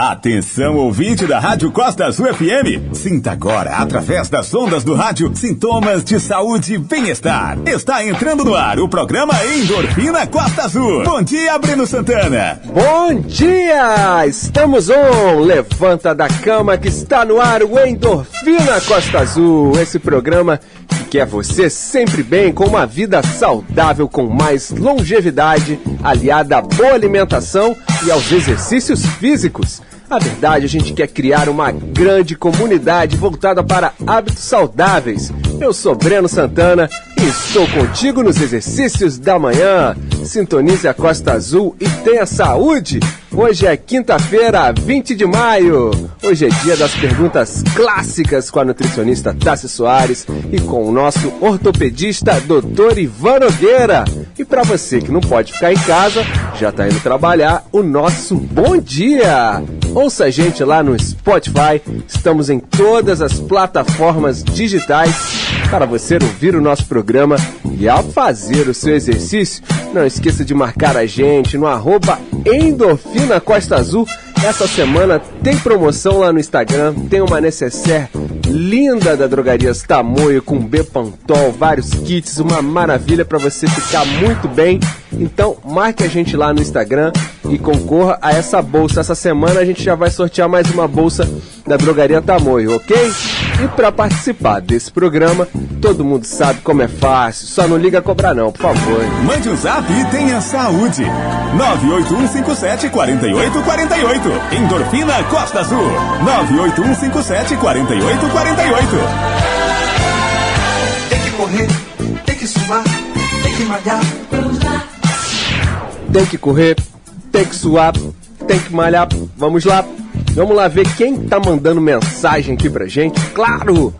Atenção, ouvinte da Rádio Costa Azul FM. Sinta agora, através das ondas do rádio, sintomas de saúde e bem-estar. Está entrando no ar o programa Endorfina Costa Azul. Bom dia, Breno Santana. Bom dia! Estamos on! Levanta da cama que está no ar o Endorfina Costa Azul. Esse programa que quer você sempre bem, com uma vida saudável, com mais longevidade, aliada à boa alimentação e aos exercícios físicos. A verdade, a gente quer criar uma grande comunidade voltada para hábitos saudáveis. Eu sou Breno Santana e estou contigo nos exercícios da manhã. Sintonize a Costa Azul e tenha saúde. Hoje é quinta-feira, 20 de maio. Hoje é dia das perguntas clássicas com a nutricionista Tassi Soares e com o nosso ortopedista Dr. Ivan Nogueira. E para você que não pode ficar em casa, já está indo trabalhar, o nosso bom dia. Ouça a gente lá no Spotify. Estamos em todas as plataformas digitais para você ouvir o nosso programa e ao fazer o seu exercício, não esqueça de marcar a gente no arroba Endorfina Costa Azul. Essa semana tem promoção lá no Instagram, tem uma necessaire linda da Drogarias Tamoio com Bepantol, vários kits, uma maravilha para você ficar muito bem. Então marque a gente lá no Instagram e concorra a essa bolsa. Essa semana a gente já vai sortear mais uma bolsa da Drogaria Tamoio, ok? E para participar desse programa, todo mundo sabe como é fácil, só não liga a cobrar não, por favor. Mande um zap e tenha saúde. 981574848. Endorfina Costa Azul. 981574848. Tem que correr, tem que suar, tem que malhar. Tem que correr, tem que suar, tem que malhar. Vamos lá. Vamos lá ver quem tá mandando mensagem aqui pra gente. Claro!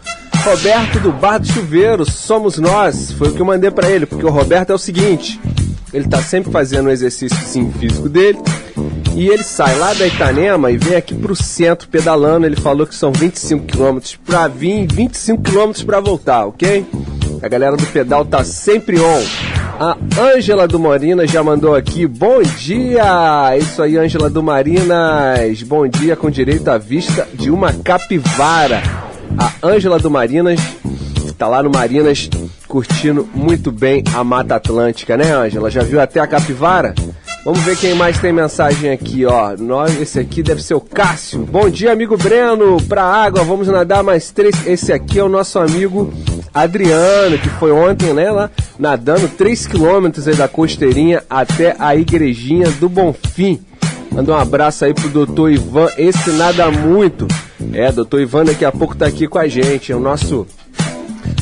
Roberto do Bar do Chuveiro, somos nós. Foi o que eu mandei pra ele, porque o Roberto é o seguinte: ele tá sempre fazendo o exercício sim, físico dele. E ele sai lá da Itanema e vem aqui pro centro pedalando. Ele falou que são 25 km pra vir, 25 km pra voltar, ok? A galera do pedal tá sempre on. A Ângela do Marinas já mandou aqui. Bom dia! Isso aí, Ângela do Marinas. Bom dia com direito à vista de uma capivara. A Ângela do Marinas tá lá no Marinas curtindo muito bem a Mata Atlântica, né, Ângela? Já viu até a capivara? Vamos ver quem mais tem mensagem aqui, ó. Nós, esse aqui deve ser o Cássio. Bom dia, amigo Breno. Pra água, vamos nadar mais três. Esse aqui é o nosso amigo Adriano, que foi ontem, né, lá, nadando 3 quilômetros aí da costeirinha até a igrejinha do Bonfim. Manda um abraço aí pro doutor Ivan, esse nada muito. É, doutor Ivan daqui a pouco tá aqui com a gente, é o nosso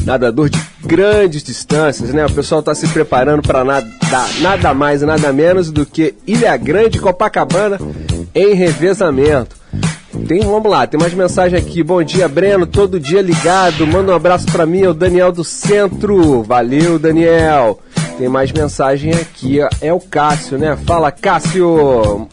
nadador de grandes distâncias, né? O pessoal está se preparando para nadar nada mais, nada menos do que Ilha Grande, Copacabana, em revezamento. Tem, vamos lá, tem mais mensagem aqui. Bom dia, Breno, todo dia ligado. Manda um abraço para mim, é o Daniel do Centro. Valeu, Daniel. Tem mais mensagem aqui, é o Cássio, né? Fala, Cássio.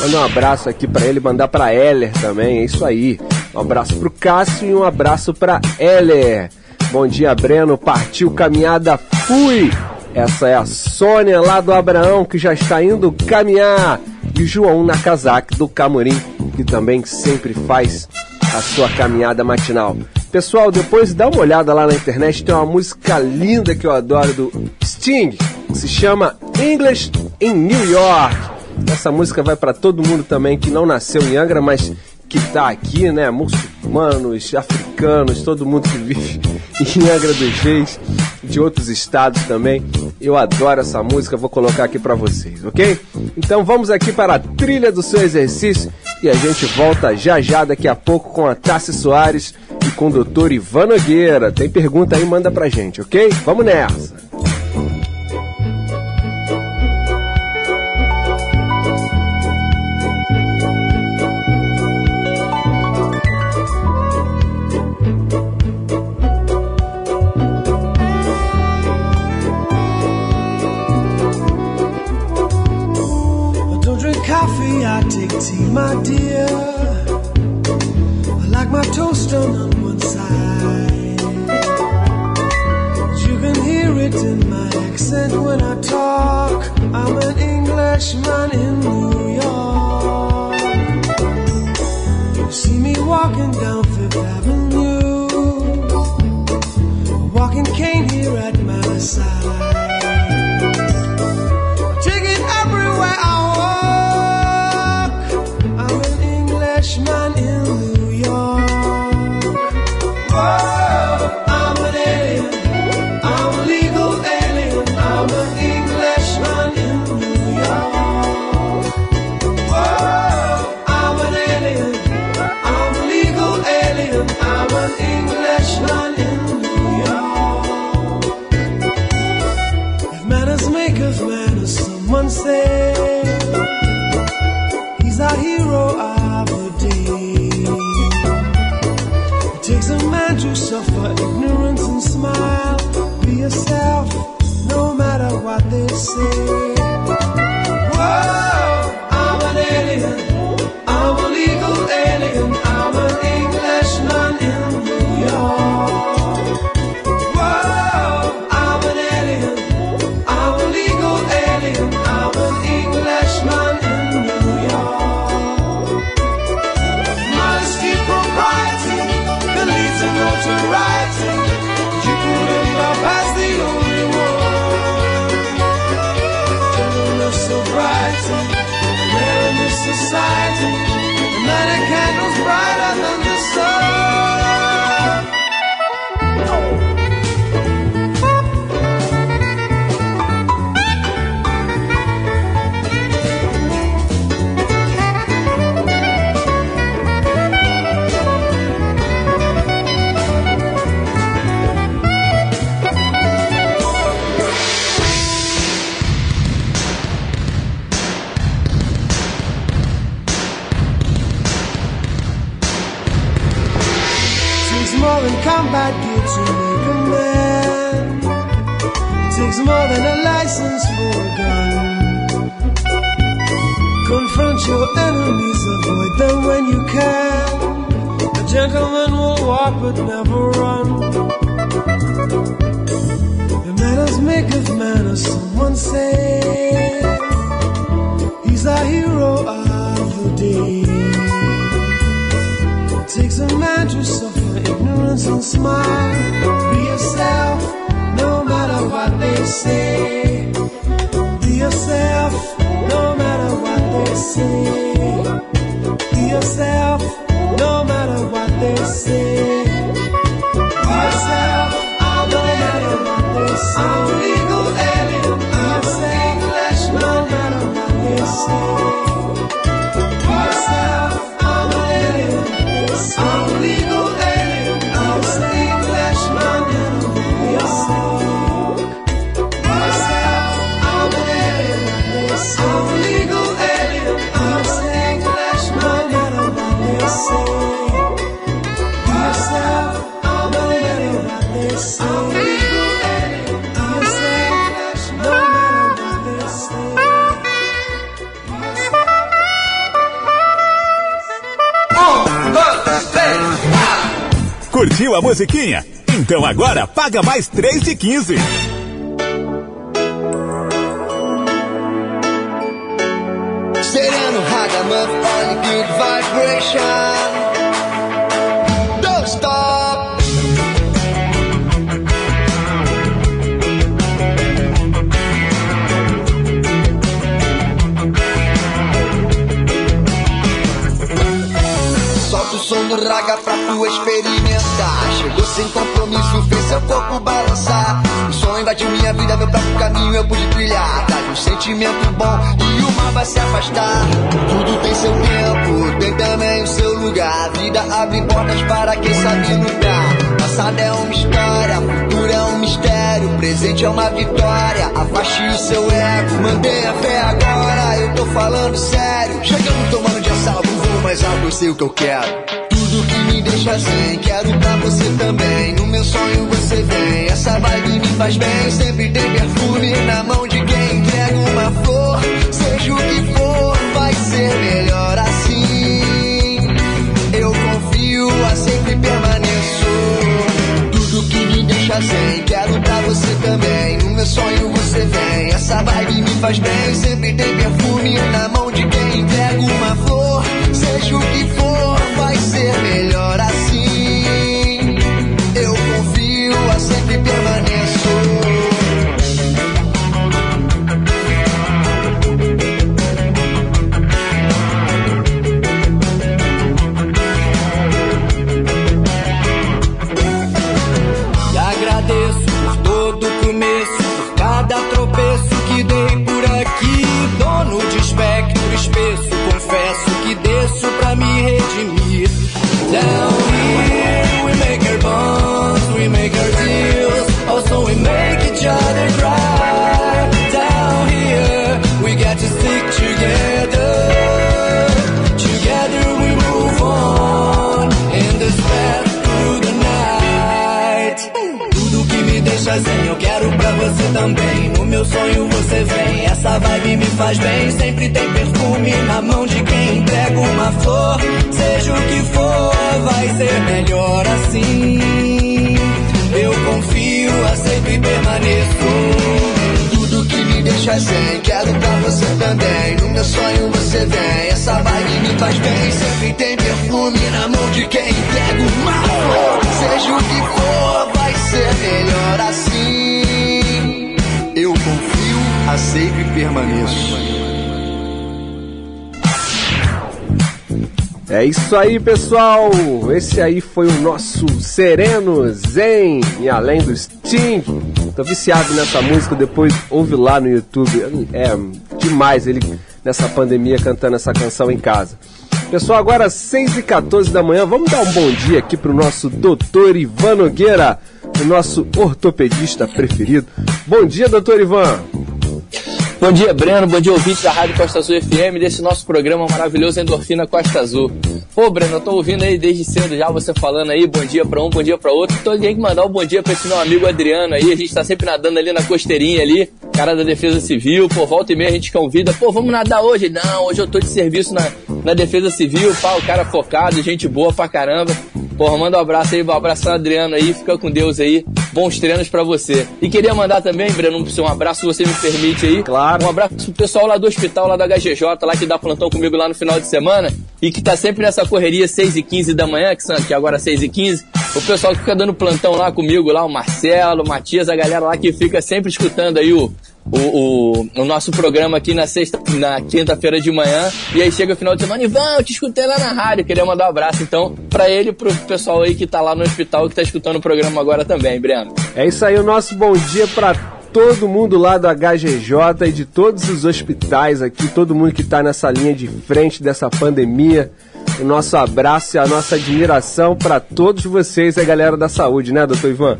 Manda um abraço aqui para ele, mandar para Heller também, é isso aí. Um abraço pro Cássio e um abraço para Heller. Bom dia, Breno. Partiu caminhada, fui. Essa é a Sônia lá do Abraão que já está indo caminhar. E o João Nakazaki do Camorim, que também sempre faz a sua caminhada matinal. Pessoal, depois dá uma olhada lá na internet, tem uma música linda que eu adoro do Sting, que se chama English in New York. Essa música vai para todo mundo também que não nasceu em Angra, mas que tá aqui, né? Muçulmanos, africanos, todo mundo que vive em Angra dos Reis, de outros estados também. Eu adoro essa música, vou colocar aqui para vocês, ok? Então vamos aqui para a trilha do seu exercício e a gente volta já já daqui a pouco com a Tassi Soares e com o doutor Ivan Nogueira. Tem pergunta aí, manda pra gente, ok? Vamos nessa! tea, my dear. I like my toast done on one side. You can hear it in my accent when I talk. I'm an Englishman in New York. You see me walking down Fifth Avenue, a walking cane here at my side. Englishman in New York. Whoa, I'm an alien. I'm a legal alien. I'm an Englishman in New York. Whoa, I'm an alien. I'm a legal alien. I'm an Englishman a musiquinha? Então agora paga mais 3 de 15. Sereno Hagamuff good vibration. Don't stop. Solta o som do raga pra tu Chegou sem compromisso, fez seu corpo balançar. O som invadiu minha vida, meu próprio caminho eu pude trilhar. Dá um sentimento bom e o mal vai se afastar. Tudo tem seu tempo, tem também o seu lugar. A vida abre portas para quem sabe lutar. Passado é uma história, futuro é um mistério. Presente é uma vitória, afaste o seu ego. Mantenha a fé agora, eu tô falando sério. Chegando tomando de assalto, voo mais alto, eu sei o que eu quero. Deixa zen, quero pra você também. No meu sonho você vem, essa vibe me faz bem. Sempre tem perfume na mão de quem entrega uma flor. Seja o que for, vai ser melhor assim. Eu confio, a sempre permaneço. Tudo que me deixa zen, quero pra você também. No meu sonho você vem. Essa vibe me faz bem. Sempre tem perfume na mão de quem entrega uma flor. Seja o que for, vai ser melhor também. No meu sonho você vem, essa vibe me faz bem. Sempre tem perfume na mão de quem entrega uma flor. Seja o que for, vai ser melhor assim. Eu confio, aceito e permaneço. Tudo que me deixa zen, quero pra você também. No meu sonho você vem, essa vibe me faz bem. Sempre tem perfume na mão de quem entrega uma flor. Seja o que for, confio, aceito e permaneço. É isso aí, pessoal! Esse aí foi o nosso Sereno Zen, e além do Sting. Tô viciado nessa música, depois ouve lá no YouTube. É demais ele nessa pandemia cantando essa canção em casa. Pessoal, agora 6 e 14 da manhã, vamos dar um bom dia aqui pro nosso doutor Ivan Nogueira, o nosso ortopedista preferido. Bom dia, doutor Ivan! Bom dia, Breno. Bom dia, ouvinte da Rádio Costa Azul FM, desse nosso programa maravilhoso Endorfina Costa Azul. Pô, Breno, eu tô ouvindo aí desde cedo já você falando aí, bom dia pra um, bom dia pra outro. Então tem que mandar um bom dia pra esse meu amigo Adriano aí. A gente tá sempre nadando ali na costeirinha ali, cara da Defesa Civil. Pô, volta e meia a gente convida. Pô, vamos nadar hoje? Não, hoje eu tô de serviço na, na Defesa Civil. Pá, o cara focado, gente boa pra caramba. Porra, manda um abraço aí, um abraço ao Adriano aí, fica com Deus aí. Bons treinos pra você. E queria mandar também, Breno, um abraço, se você me permite aí. Claro. Um abraço pro pessoal lá do hospital, lá da HGJ, lá que dá plantão comigo lá no final de semana. E que tá sempre nessa correria 6 e 15 da manhã, que, são, que agora 6 e 15. O pessoal que fica dando plantão lá comigo, lá, o Marcelo, o Matias, a galera lá que fica sempre escutando aí o, o, o, o nosso programa aqui na sexta, na quinta-feira de manhã. E aí chega o final de semana, Ivan, eu te escutei lá na rádio. Queria mandar um abraço, então, pra ele pro pessoal aí que tá lá no hospital que tá escutando o programa agora também, Breno. É isso aí, o nosso bom dia pra todo mundo lá do HGJ e de todos os hospitais aqui, todo mundo que tá nessa linha de frente dessa pandemia. O nosso abraço e a nossa admiração pra todos vocês, a galera da saúde, né, doutor Ivan?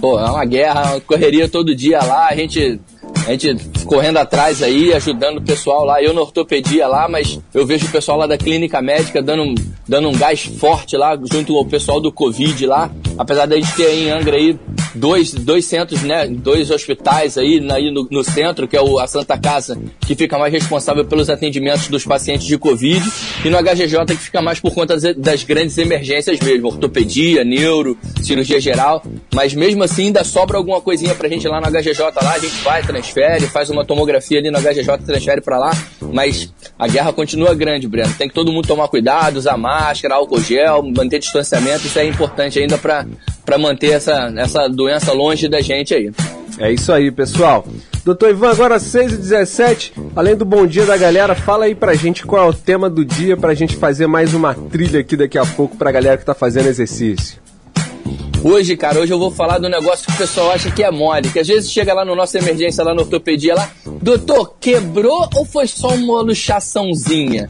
Pô, é uma guerra, uma correria todo dia lá, a gente, a gente correndo atrás aí, ajudando o pessoal lá. Eu na ortopedia lá, mas eu vejo o pessoal lá da clínica médica dando, um- dando um gás forte lá, junto ao pessoal do Covid lá. Apesar da gente ter em Angra aí dois, dois centros, né? Dois hospitais aí, na- aí no, no centro, que é o, a Santa Casa, que fica mais responsável pelos atendimentos dos pacientes de Covid, e no HGJ que fica mais por conta das, das grandes emergências mesmo, ortopedia, neuro, cirurgia geral. Mas mesmo assim ainda sobra alguma coisinha pra gente lá no HGJ lá, a gente vai, transfere, faz uma tomografia ali no HGJ, transfere pra lá. Mas a guerra continua grande, Breno. Tem que todo mundo tomar cuidado, usar máscara, álcool gel, manter distanciamento, isso é importante ainda pra, pra manter essa, essa doença longe da gente aí. É isso aí, pessoal. Doutor Ivan, agora 6 e 17 além do bom dia da galera, fala aí pra gente qual é o tema do dia pra gente fazer mais uma trilha aqui daqui a pouco pra galera que tá fazendo exercício. Hoje, cara, hoje eu vou falar do negócio que o pessoal acha que é mole, que às vezes chega lá no nossa emergência, lá na ortopedia, lá, doutor, quebrou ou foi só uma luxaçãozinha?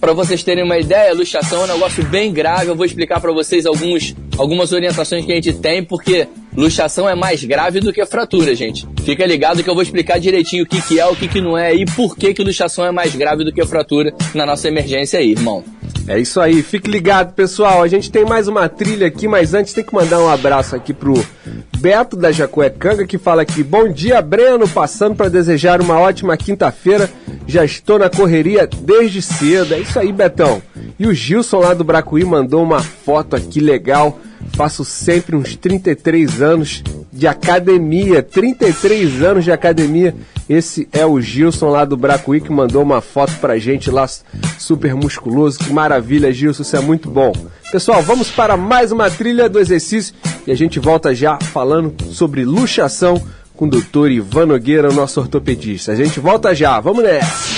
Pra vocês terem uma ideia, luxação é um negócio bem grave. Eu vou explicar pra vocês alguns, algumas orientações que a gente tem, porque luxação é mais grave do que fratura, gente. Fica ligado que eu vou explicar direitinho o que, que é, o que, que não é e por que, que luxação é mais grave do que fratura na nossa emergência aí, irmão. É isso aí, fique ligado, pessoal. A gente tem mais uma trilha aqui, mas antes tem que mandar um abraço aqui pro Beto da Jacuecanga, que fala aqui: Bom dia, Breno, passando para desejar uma ótima quinta-feira. Já estou na correria desde cedo. É isso aí, Betão. E o Gilson lá do Bracuí mandou uma foto aqui legal faço sempre uns 33 anos de academia. 33 anos de academia. Esse é o Gilson lá do Bracuí que mandou uma foto pra gente lá, super musculoso. Que maravilha, Gilson, isso é muito bom. Pessoal, vamos para mais uma trilha do exercício e a gente volta já falando sobre luxação com o doutor Ivan Nogueira, nosso ortopedista. A gente volta já, vamos nessa!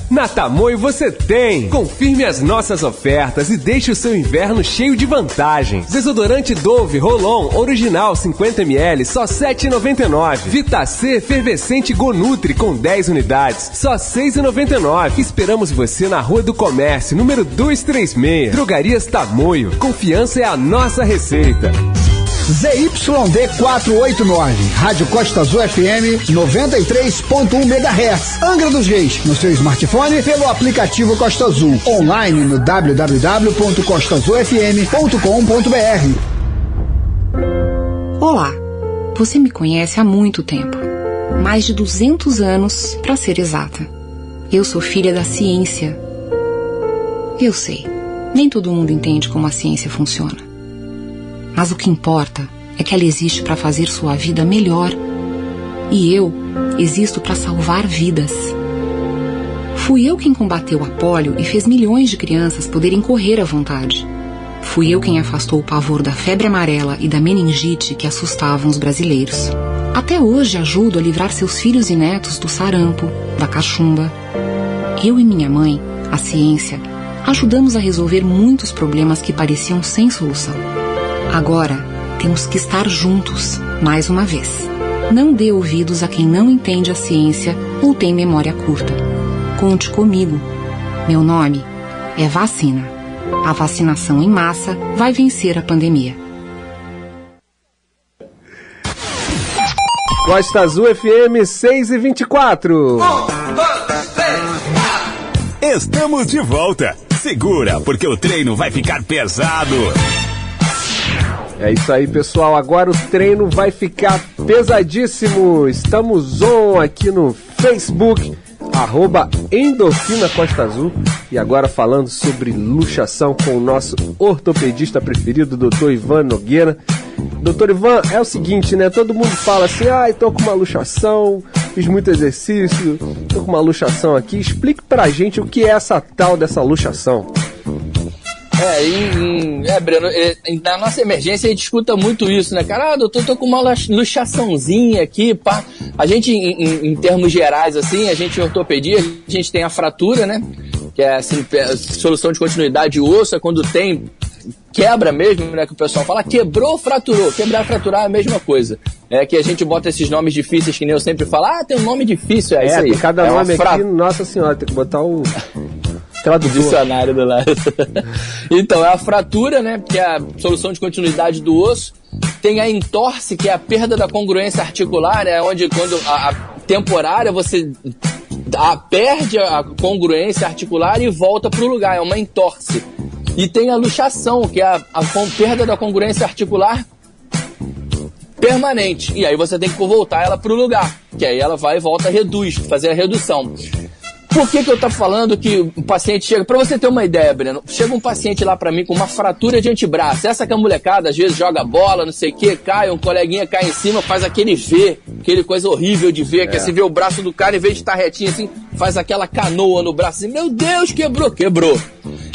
na Tamoio você tem! Confirme as nossas ofertas e deixe o seu inverno cheio de vantagens. Desodorante Dove Rolon Original 50ml só R$ 7,99. Vitacê Efervescente Gonutri com 10 unidades só R$ 6,99. Esperamos você na Rua do Comércio, número 236. Drogarias Tamoio. Confiança é a nossa receita. ZYD 489, Rádio Costa Azul FM 93.1 MHz, Angra dos Reis, no seu smartphone pelo aplicativo Costa Azul, online no www.costazulfm.com.br. Olá, você me conhece há muito tempo, mais de 200 anos para ser exata. Eu sou filha da ciência. Eu sei, nem todo mundo entende como a ciência funciona. Mas o que importa é que ela existe para fazer sua vida melhor. E eu existo para salvar vidas. Fui eu quem combateu a polio e fez milhões de crianças poderem correr à vontade. Fui eu quem afastou o pavor da febre amarela e da meningite que assustavam os brasileiros. Até hoje ajudo a livrar seus filhos e netos do sarampo, da cachumba. Eu e minha mãe, a ciência, ajudamos a resolver muitos problemas que pareciam sem solução. Agora, temos que estar juntos, mais uma vez. Não dê ouvidos a quem não entende a ciência ou tem memória curta. Conte comigo. Meu nome é Vacina. A vacinação em massa vai vencer a pandemia. Costa Azul FM 6 e 24. Estamos de volta. Segura, porque o treino vai ficar pesado. É isso aí, pessoal. Agora o treino vai ficar pesadíssimo. Estamos on aqui no Facebook, arroba Endorfina Costa Azul. E agora falando sobre luxação com o nosso ortopedista preferido, Dr. Ivan Nogueira. Doutor Ivan, é o seguinte, né? Todo mundo fala assim, ah, tô com uma luxação, fiz muito exercício, tô com uma luxação aqui. Explique pra gente o que é essa tal dessa luxação. É, em, é, Breno, é, na nossa emergência a gente escuta muito isso, né, cara? Ah, doutor, tô com uma luxaçãozinha aqui, pá. A gente, em, em, termos gerais, assim, a gente em ortopedia, a gente tem a fratura, né? Que é assim, solução de continuidade de osso, é quando tem quebra mesmo, né? Que o pessoal fala, quebrou, fraturou. Quebrar, fraturar é a mesma coisa. É que a gente bota esses nomes difíceis que nem eu sempre falo, ah, tem um nome difícil, é, é isso aí. Cada é nome fra... aqui, nossa senhora, tem que botar o. Tradutor. Dicionário do lado. então, é a fratura, né? Que é a solução de continuidade do osso. Tem a entorse, que é a perda da congruência articular, é onde quando a, a temporária você a, perde a congruência articular e volta para o lugar, é uma entorse. E tem a luxação, que é a, a perda da congruência articular permanente. E aí você tem que voltar ela para o lugar, que aí ela vai e volta, reduz, fazer a redução. Por que, que eu tô falando que o paciente chega? Para você ter uma ideia, Breno, chega um paciente lá para mim com uma fratura de antebraço. Essa que a molecada às vezes joga bola, não sei o que, cai, um coleguinha cai em cima, faz aquele V, aquele coisa horrível de ver, é. que você vê o braço do cara, em vez de estar retinho assim, faz aquela canoa no braço assim, meu Deus, quebrou, quebrou.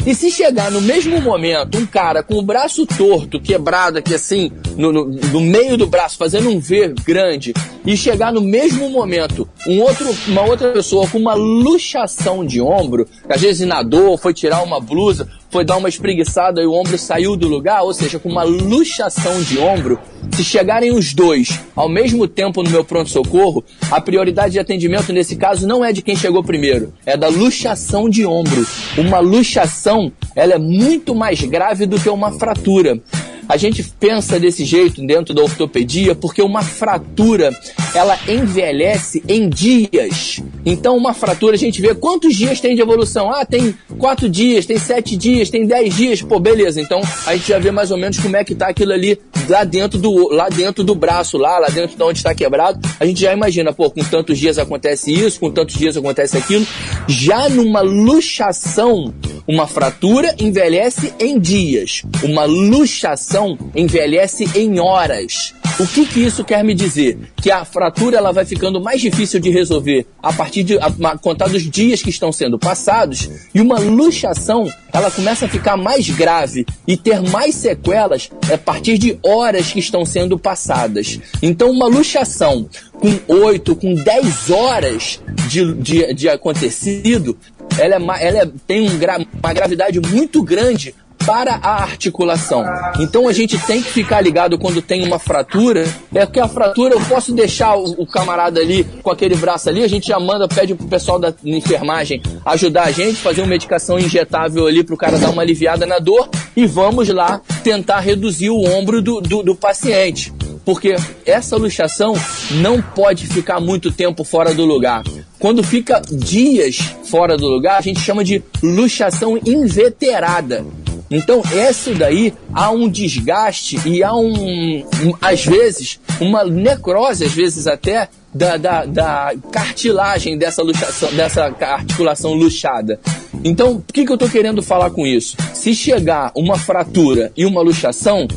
E se chegar no mesmo momento um cara com o braço torto, quebrado aqui assim, no, no, no meio do braço, fazendo um V grande, e chegar no mesmo momento um outro, uma outra pessoa com uma luxação de ombro, que às vezes nadou, foi tirar uma blusa, foi dar uma espreguiçada e o ombro saiu do lugar, ou seja, com uma luxação de ombro, se chegarem os dois ao mesmo tempo no meu pronto-socorro, a prioridade de atendimento nesse caso não é de quem chegou primeiro, é da luxação de ombro. Uma luxação, ela é muito mais grave do que uma fratura. A gente pensa desse jeito dentro da ortopedia porque uma fratura ela envelhece em dias. Então, uma fratura a gente vê quantos dias tem de evolução. Ah, tem quatro dias, tem sete dias, tem dez dias. Pô, beleza. Então, a gente já vê mais ou menos como é que tá aquilo ali lá dentro do, lá dentro do braço, lá, lá dentro de onde está quebrado. A gente já imagina, pô, com tantos dias acontece isso, com tantos dias acontece aquilo. Já numa luxação, uma fratura envelhece em dias. Uma luxação envelhece em horas. O que, que isso quer me dizer? Que a fratura ela vai ficando mais difícil de resolver a partir de a, contar dos dias que estão sendo passados e uma luxação ela começa a ficar mais grave e ter mais sequelas a partir de horas que estão sendo passadas. Então uma luxação com 8, com 10 horas de, de, de acontecido, ela, é, ela é- tem um gra- uma gravidade muito grande para a articulação. Então a gente tem que ficar ligado quando tem uma fratura. É que a fratura eu posso deixar o, o camarada ali com aquele braço ali, a gente já manda, pede pro pessoal da enfermagem ajudar a gente, fazer uma medicação injetável ali pro cara dar uma aliviada na dor e vamos lá tentar reduzir o ombro do, do, do paciente. Porque essa luxação não pode ficar muito tempo fora do lugar. Quando fica dias fora do lugar, a gente chama de luxação inveterada. Então, essa daí há um desgaste e há um, um- às vezes, uma necrose, às vezes até, da, da, da cartilagem dessa, luxação, dessa articulação luxada. Então, o que, que eu estou querendo falar com isso? Se chegar uma fratura e uma luxação,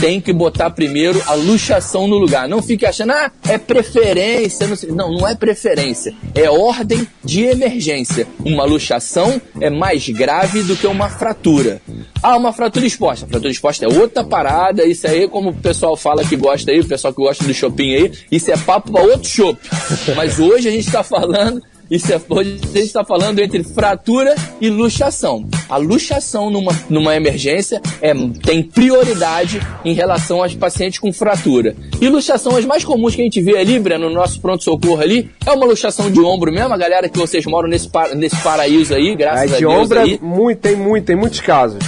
tem que botar primeiro a luxação no lugar. Não fique achando, ah, é preferência. Não, sei. não, não é preferência. É ordem de emergência. Uma luxação é mais grave do que uma fratura. Ah, uma fratura exposta. Fratura exposta é outra parada. Isso aí, como o pessoal fala que gosta aí, o pessoal que gosta do shopping aí, isso é papo para outro shopping. Mas hoje a gente está falando isso é, hoje a gente está falando entre fratura e luxação. A luxação numa, numa emergência é, tem prioridade em relação aos pacientes com fratura. E luxação, as mais comuns que a gente vê ali, Breno, no nosso pronto-socorro ali, é uma luxação de ombro mesmo, a galera que vocês moram nesse, par- nesse paraíso aí, graças Aí a de Deus ombro é aí. muito, tem muito, tem muitos casos.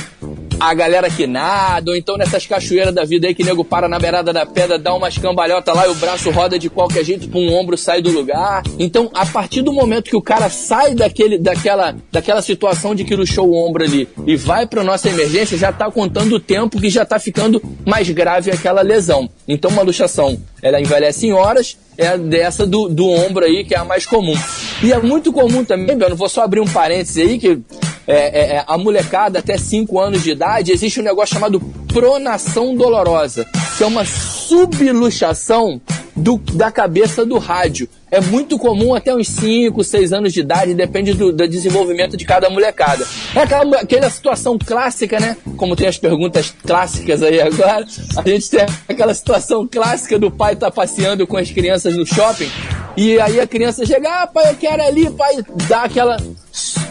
A galera que nada, ou então nessas cachoeiras da vida aí que nego para na beirada da pedra, dá umas cambalhotas lá e o braço roda de qualquer jeito, um ombro sai do lugar. Então, a partir do momento que o cara sai daquele, daquela, daquela situação de que luxou o ombro ali e vai para nossa emergência, já tá contando o tempo que já tá ficando mais grave aquela lesão. Então, uma luxação, ela envelhece em horas, é a dessa do, do ombro aí, que é a mais comum. E é muito comum também, Beno, vou só abrir um parênteses aí, que é, é, é, a molecada até 5 anos de idade, existe um negócio chamado pronação dolorosa, que é uma subluxação do, da cabeça do rádio. É muito comum até uns 5, 6 anos de idade, depende do, do desenvolvimento de cada molecada. É aquela, aquela situação clássica, né? Como tem as perguntas clássicas aí agora, a gente tem aquela situação clássica do pai estar passeando com as crianças no shopping, e aí a criança chega, ah, pai, eu quero ali, pai, dá aquela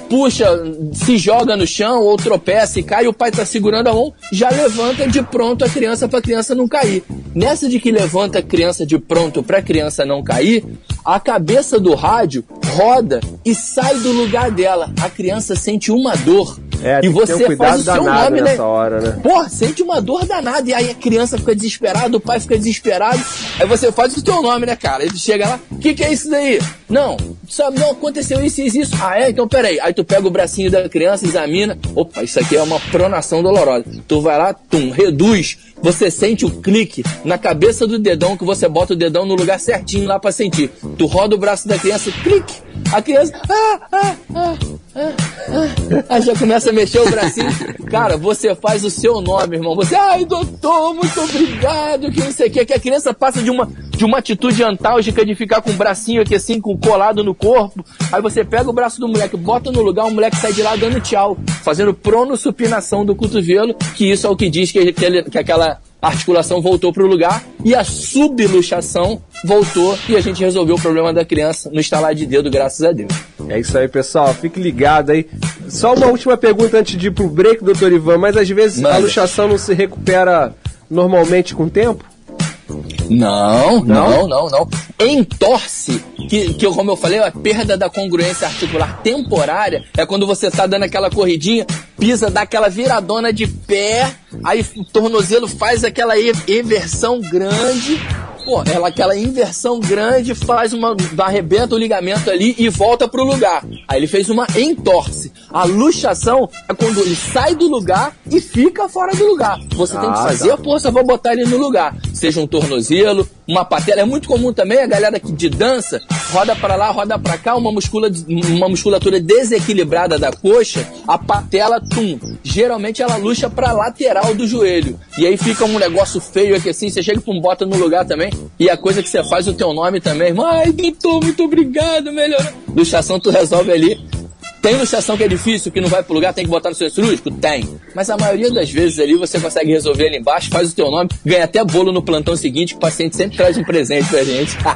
puxa, se joga no chão ou tropeça e cai, o pai tá segurando a mão, já levanta de pronto a criança para a criança não cair. Nessa de que levanta a criança de pronto para a criança não cair, a cabeça do rádio roda e sai do lugar dela. A criança sente uma dor. É, e um você cuidado faz o seu nome, né? nessa hora, né? Porra, sente uma dor danada. E aí a criança fica desesperada, o pai fica desesperado. Aí você faz o teu nome, né, cara? Ele chega lá, o que, que é isso daí? Não, sabe, não aconteceu isso e isso. Ah, é? Então peraí. Aí tu pega o bracinho da criança, examina. Opa, isso aqui é uma pronação dolorosa. Tu vai lá, tum, reduz. Você sente o clique na cabeça do dedão, que você bota o dedão no lugar certinho lá pra sentir. Tu roda o braço da criança, clique. A criança. Ah, ah, ah, ah, ah. Aí já começa a mexer o bracinho. Cara, você faz o seu nome, irmão. Você, ai, doutor, muito obrigado, que não sei o que. Que a criança passa de uma, de uma atitude antálgica de ficar com o bracinho aqui assim, com colado no corpo. Aí você pega o braço do moleque, bota no lugar, o moleque sai de lá dando tchau, fazendo pronossupinação do cotovelo, que isso é o que diz que, que, ele- que aquela articulação voltou para o lugar e a subluxação voltou e a gente resolveu o problema da criança no estalar de dedo, graças a Deus. É isso aí, pessoal. Fique ligado aí. Só uma última pergunta antes de ir pro break, doutor Ivan. Mas às vezes a Manda. luxação não se recupera normalmente com o tempo? Não, Não? não, não, não. Entorce, que, que como eu falei, a perda da congruência articular temporária é quando você tá dando aquela corridinha, pisa, dá aquela viradona de pé, aí o tornozelo faz aquela eversão grande, pô, ela, aquela inversão grande faz uma, arrebenta o ligamento ali e volta pro lugar. Aí ele fez uma entorse. A luxação é quando ele sai do lugar e fica fora do lugar. Você tem que Ah, fazer tá. a força pra botar ele no lugar. Seja um tornozelo, uma patela. É muito comum também a galera que de dança roda pra lá, roda pra cá, uma, muscula, uma musculatura desequilibrada da coxa, a patela, tum. Geralmente ela luxa pra lateral do joelho. E aí fica um negócio feio aqui assim, você chega e pum, bota no lugar também. E a coisa que você faz o teu nome também. Ai, doutor, muito obrigado, melhorou. Luxação tu resolve ali Tem luxação que é difícil, que não vai pro lugar, tem que botar no seu cirúrgico? Tem. Mas a maioria das vezes ali você consegue resolver ali embaixo, faz o teu nome, ganha até bolo no plantão seguinte, que o paciente sempre traz um presente pra gente.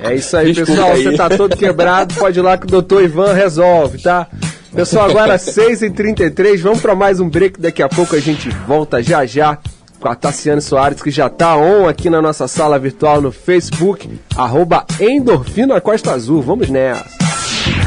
É isso aí, Desculpa pessoal. aí. Você tá todo quebrado, pode ir lá que o doutor Ivan resolve, tá? Pessoal, agora 6h33, vamos pra mais um break. Daqui a pouco a gente volta já já com a Tassiane Soares, que já tá on aqui na nossa sala virtual no Facebook, arroba Endorfina Costa Azul. Vamos nessa.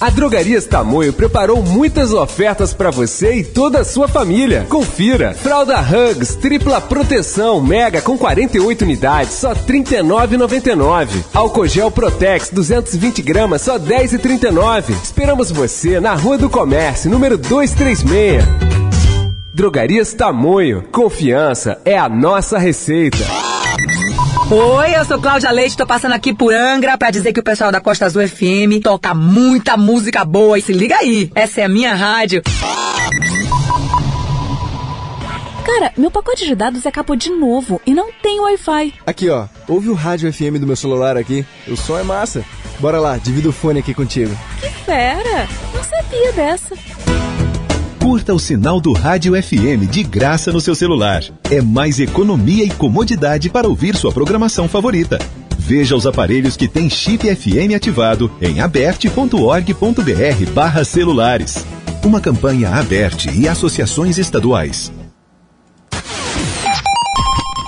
A Drogarias Tamoio preparou muitas ofertas para você e toda a sua família. Confira. Fralda Hugs, tripla proteção, mega com 48 unidades, só R$ 39,99. Álcool gel Protex, 220 gramas, só R$ 10,39. Esperamos você na Rua do Comércio, número 236. Drogarias Tamoio. Confiança é a nossa receita. Oi, eu sou Cláudia Leite, tô passando aqui por Angra pra dizer que o pessoal da Costa Azul FM toca muita música boa e se liga aí, essa é a minha rádio. Cara, meu pacote de dados acabou de novo e não tem Wi-Fi. Aqui, ó. Ouve o rádio FM do meu celular aqui. O som é massa. Bora lá, divido o fone aqui contigo. Que fera! Não sabia dessa. Curta o sinal do Rádio FM de graça no seu celular. É mais economia e comodidade para ouvir sua programação favorita. Veja os aparelhos que têm chip FM ativado em aberte.org.br barra celulares. Uma campanha aberte e associações estaduais.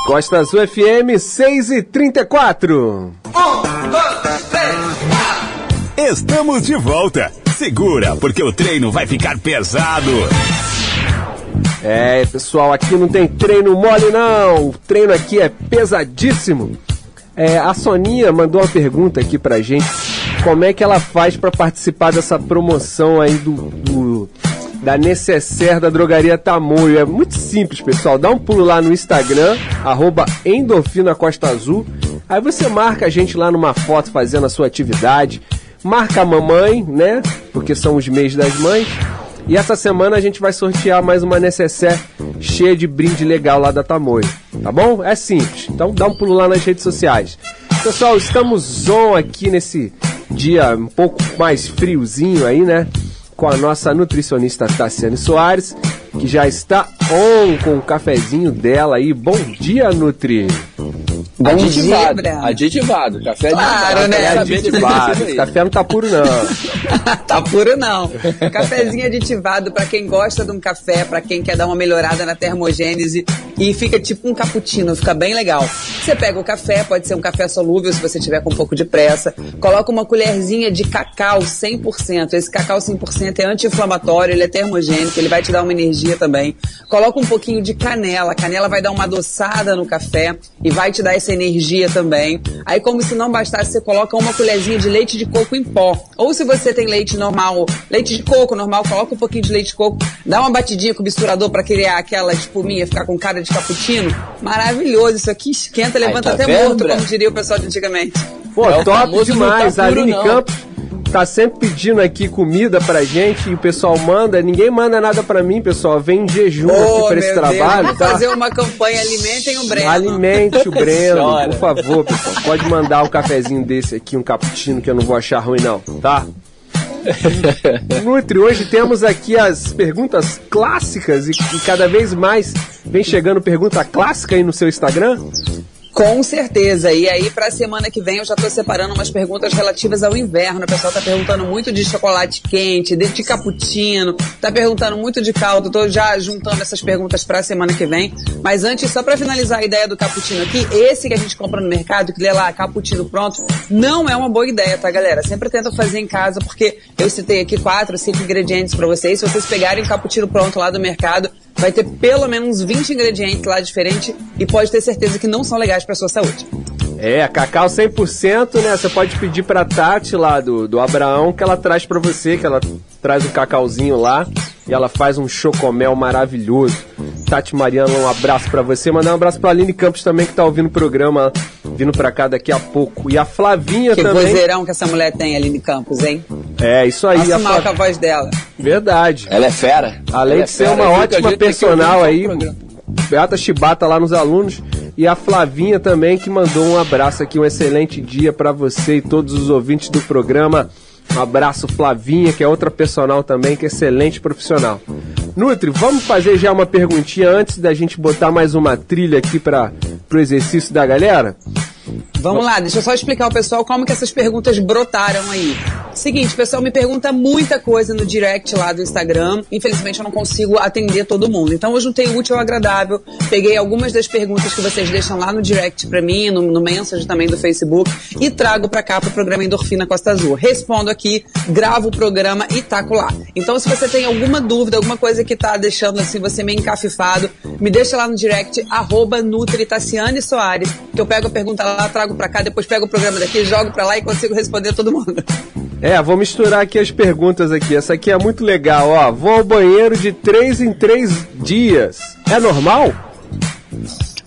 Costa Azul FM 6 e 34 Estamos de volta. Segura, porque o treino vai ficar pesado. É, pessoal, aqui não tem treino mole não. O treino aqui é pesadíssimo. É, a Soninha mandou uma pergunta aqui pra gente. Como é que ela faz pra participar dessa promoção aí do, do- da necessaire da drogaria Tamoio? É muito simples, pessoal. Dá um pulo lá no Instagram, arroba Endorfina Costa Azul. Aí você marca a gente lá numa foto fazendo a sua atividade. Marca a mamãe, né? Porque são os meses das mães. E essa semana a gente vai sortear mais uma necessaire cheia de brinde legal lá da Tamoio. Tá bom? É simples. Então dá um pulo lá nas redes sociais. Pessoal, estamos on aqui nesse dia um pouco mais friozinho aí, né? Com a nossa nutricionista Tassiane Soares, que já está on com o cafezinho dela aí. Bom dia, Nutri! Aditivado, aditivado. Café Claro, né? Aditivado. Esse café não tá puro, não. tá puro não. Cafezinho aditivado pra quem gosta de um café, pra quem quer dar uma melhorada na termogênese e fica tipo um cappuccino, fica bem legal. Você pega o café, pode ser um café solúvel se você tiver com um pouco de pressa. Coloca uma colherzinha de cacau 100%. Esse cacau 100% é anti-inflamatório, ele é termogênico, ele vai te dar uma energia também. Coloca um pouquinho de canela. A canela vai dar uma adoçada no café e vai te dar essa energia também. Aí, como se não bastasse, você coloca uma colherzinha de leite de coco em pó. Ou se você tem leite normal, leite de coco normal, coloca um pouquinho de leite de coco, dá uma batidinha com o misturador pra criar aquela espuminha, ficar com cara de cappuccino. Maravilhoso, isso aqui esquenta, levanta tá até vendo, morto, como diria o pessoal de antigamente. Pô, É top demais. tá puro, Aline. Campos tá sempre pedindo aqui comida pra gente e o pessoal manda. Ninguém manda nada pra mim, pessoal. Vem em jejum aqui Oh, pra esse Deus, trabalho, vamos tá? fazer uma campanha Alimentem o Breno. Alimente o Breno, por favor, pessoal. Pode mandar um cafezinho desse aqui, um cappuccino, que eu não vou achar ruim, não, tá? Nutri, hoje temos aqui as perguntas clássicas e, e cada vez mais vem chegando pergunta clássica aí no seu Instagram. Com certeza. E aí, pra semana que vem, eu já tô separando umas perguntas relativas ao inverno. O pessoal tá perguntando muito de chocolate quente, de, de cappuccino, tá perguntando muito de caldo. Tô já juntando essas perguntas pra semana que vem. Mas antes, só pra finalizar a ideia do cappuccino aqui, esse que a gente compra no mercado, que lê lá, cappuccino pronto, não é uma boa ideia, tá, galera? Sempre tenta fazer em casa, porque eu citei aqui quatro, cinco ingredientes pra vocês. Se vocês pegarem cappuccino pronto lá do mercado, vai ter pelo menos 20 ingredientes lá diferentes e pode ter certeza que não são legais pra sua saúde. É, cacau 100%, né? Você pode pedir pra Tati lá do, do Abraão que ela traz pra você, que ela traz um cacauzinho lá e ela faz um chocomel maravilhoso. Tati Mariana, um abraço pra você. Mandar um abraço pra Aline Campos também que tá ouvindo o programa, vindo pra cá daqui a pouco. E a Flavinha Que também. vozeirão que essa mulher tem ali de Campos, hein? É, isso aí. Passo a mal com a voz dela. Verdade. Ela é fera. Além Ela é de ser fera. uma que ótima que personal aí, o. Beata Chibata lá nos alunos e a Flavinha também que mandou um abraço aqui, um excelente dia pra você e todos os ouvintes do programa. Um abraço Flavinha, que é outra personal também, que é excelente profissional. Nutri, vamos fazer já uma perguntinha antes da gente botar mais uma trilha aqui para pro exercício da galera? Vamos lá, deixa eu só explicar ao pessoal como que essas perguntas brotaram aí. Seguinte, o pessoal me pergunta muita coisa no direct lá do Instagram. Infelizmente eu não consigo atender todo mundo. Então eu juntei o útil ao agradável, peguei algumas das perguntas que vocês deixam lá no direct pra mim, no, no message também do Facebook e trago pra cá pro programa Endorfina Costa Azul. Respondo aqui, gravo o programa e taco lá. Então se você tem alguma dúvida, alguma coisa que tá deixando assim você meio encafifado, me deixa lá no direct, arroba Nutri Tassiane Soares, que eu pego a pergunta lá, trago pra cá, depois pego o programa daqui, jogo pra lá e consigo responder todo mundo. É, vou misturar aqui as perguntas aqui. Essa aqui é muito legal, ó. Vou ao banheiro de três em três dias. É normal?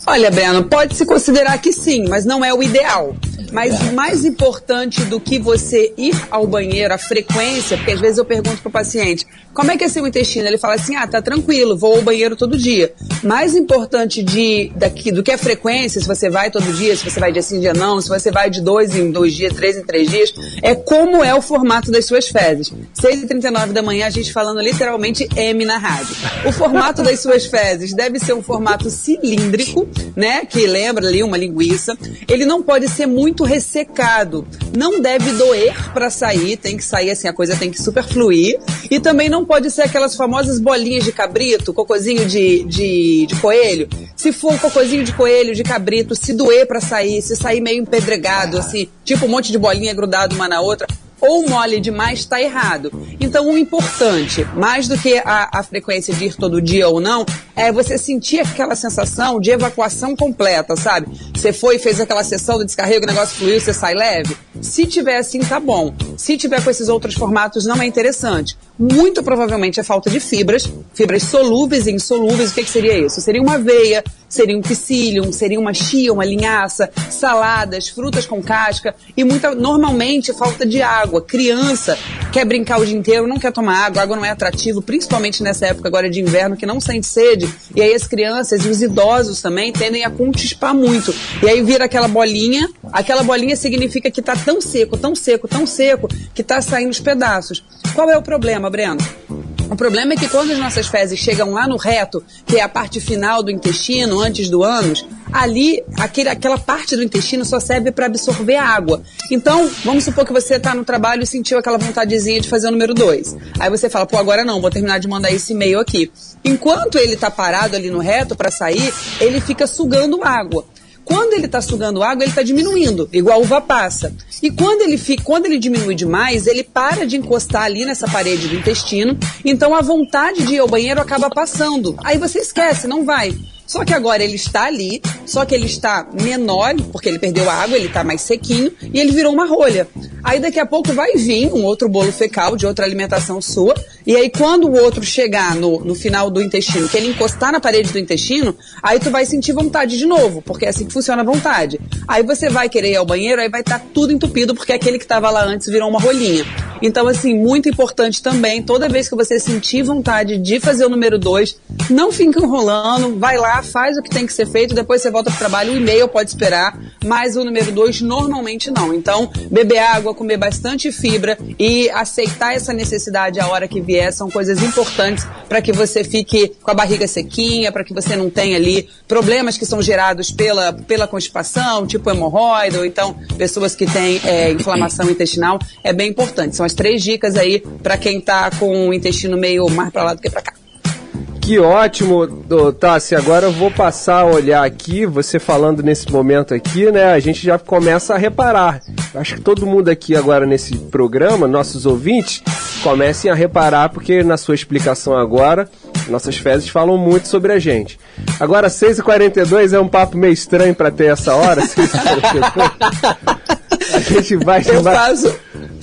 Olha, Breno, pode se considerar que sim, mas não é o ideal. Mas mais importante do que você ir ao banheiro, a frequência, porque às vezes eu pergunto pro paciente, como é que é seu intestino? Ele fala assim, ah, tá tranquilo, vou ao banheiro todo dia. Mais importante de, daqui, do que a frequência, se você vai todo dia, se você vai dia sim, dia não, se você vai de dois em dois dias, três em três dias, é como é o formato das suas fezes. 6h39 da manhã, a gente falando literalmente M na rádio. O formato das suas fezes deve ser um formato cilíndrico, né? Que lembra ali uma linguiça. Ele não pode ser muito ressecado. Não deve doer para sair, tem que sair assim, a coisa tem que super fluir. E também não pode ser aquelas famosas bolinhas de cabrito, cocôzinho de, de, de coelho. Se for um cocôzinho de coelho, de cabrito, se doer para sair, se sair meio empedregado, assim, tipo um monte de bolinha grudado uma na outra, ou mole demais está errado. Então, o importante, mais do que a, a frequência de ir todo dia ou não, é você sentir aquela sensação de evacuação completa, sabe? Você foi, fez aquela sessão do descarrego, o negócio fluiu, você sai leve. Se tiver assim, tá bom. Se tiver com esses outros formatos, não é interessante. Muito provavelmente é falta de fibras, fibras solúveis e insolúveis. O que, que seria isso? Seria uma aveia, seria um psyllium, seria uma chia, uma linhaça, saladas, frutas com casca e muita, normalmente falta de água. Criança quer brincar o dia inteiro, não quer tomar água, água não é atrativo, principalmente nessa época agora de inverno que não sente sede. E aí as crianças e os idosos também tendem a contispar muito. E aí vira aquela bolinha, aquela bolinha significa que tá tão seco, tão seco, tão seco, que tá saindo os pedaços. Qual é o problema, Breno? O problema é que quando as nossas fezes chegam lá no reto, que é a parte final do intestino, antes do ânus, ali, aquele, aquela parte do intestino só serve para absorver água. Então, vamos supor que você está no trabalho e sentiu aquela vontadezinha de fazer o número 2. Aí você fala, pô, agora não, vou terminar de mandar esse e-mail aqui. Enquanto ele está parado ali no reto para sair, ele fica sugando água. Quando ele está sugando água, ele está diminuindo, igual uva passa. E quando ele fica, quando ele diminui demais, ele para de encostar ali nessa parede do intestino. Então a vontade de ir ao banheiro acaba passando. Aí você esquece, não vai. Só que agora ele está ali, só que ele está menor, porque ele perdeu a água, ele está mais sequinho, e ele virou uma rolha. Aí daqui a pouco vai vir um outro bolo fecal de outra alimentação sua, e aí quando o outro chegar no, no final do intestino, que ele encostar na parede do intestino, aí tu vai sentir vontade de novo, porque é assim que funciona a vontade. Aí você vai querer ir ao banheiro, aí vai estar tudo entupido, porque aquele que estava lá antes virou uma rolinha. Então, assim, muito importante também, toda vez que você sentir vontade de fazer o número 2, não fica enrolando, vai lá, faz o que tem que ser feito, depois você volta pro trabalho, o e-mail pode esperar, mas o número 2 normalmente não. Então, beber água, comer bastante fibra e aceitar essa necessidade a hora que vier são coisas importantes para que você fique com a barriga sequinha, para que você não tenha ali problemas que são gerados pela, pela constipação, tipo hemorroida, ou então pessoas que têm é, inflamação intestinal. É bem importante. São as três dicas aí para quem tá com o intestino meio mais para lá do que para cá. Que ótimo, Tassi. Agora eu vou passar a olhar aqui, você falando nesse momento aqui, né? A gente já começa a reparar. Acho que todo mundo aqui agora nesse programa, nossos ouvintes, comecem a reparar, porque na sua explicação agora, nossas fezes falam muito sobre a gente. Agora, 6h42 é um papo meio estranho para ter essa hora. 6h42. A gente vai. Eu vai- faço,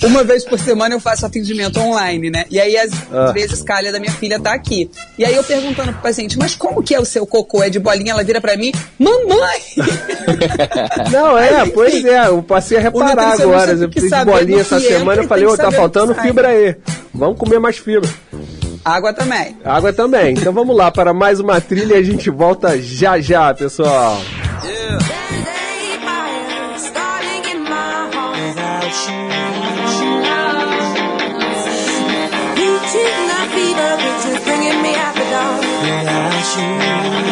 Uma vez por semana eu faço atendimento online, né? E aí, às Ah. vezes, calha da minha filha tá aqui. E aí eu perguntando pro paciente, mas como que é o seu cocô? É de bolinha? Ela vira pra mim, mamãe! Não, é, pois é, eu passei a reparar agora. Eu saber bolinha essa semana. Eu e falei, ô, que tá faltando fibra aí. Vamos comer mais fibra. Água também. Água também. Então vamos lá para mais uma trilha e a gente volta já já, pessoal. love, it's just bringing me out the dark Without you.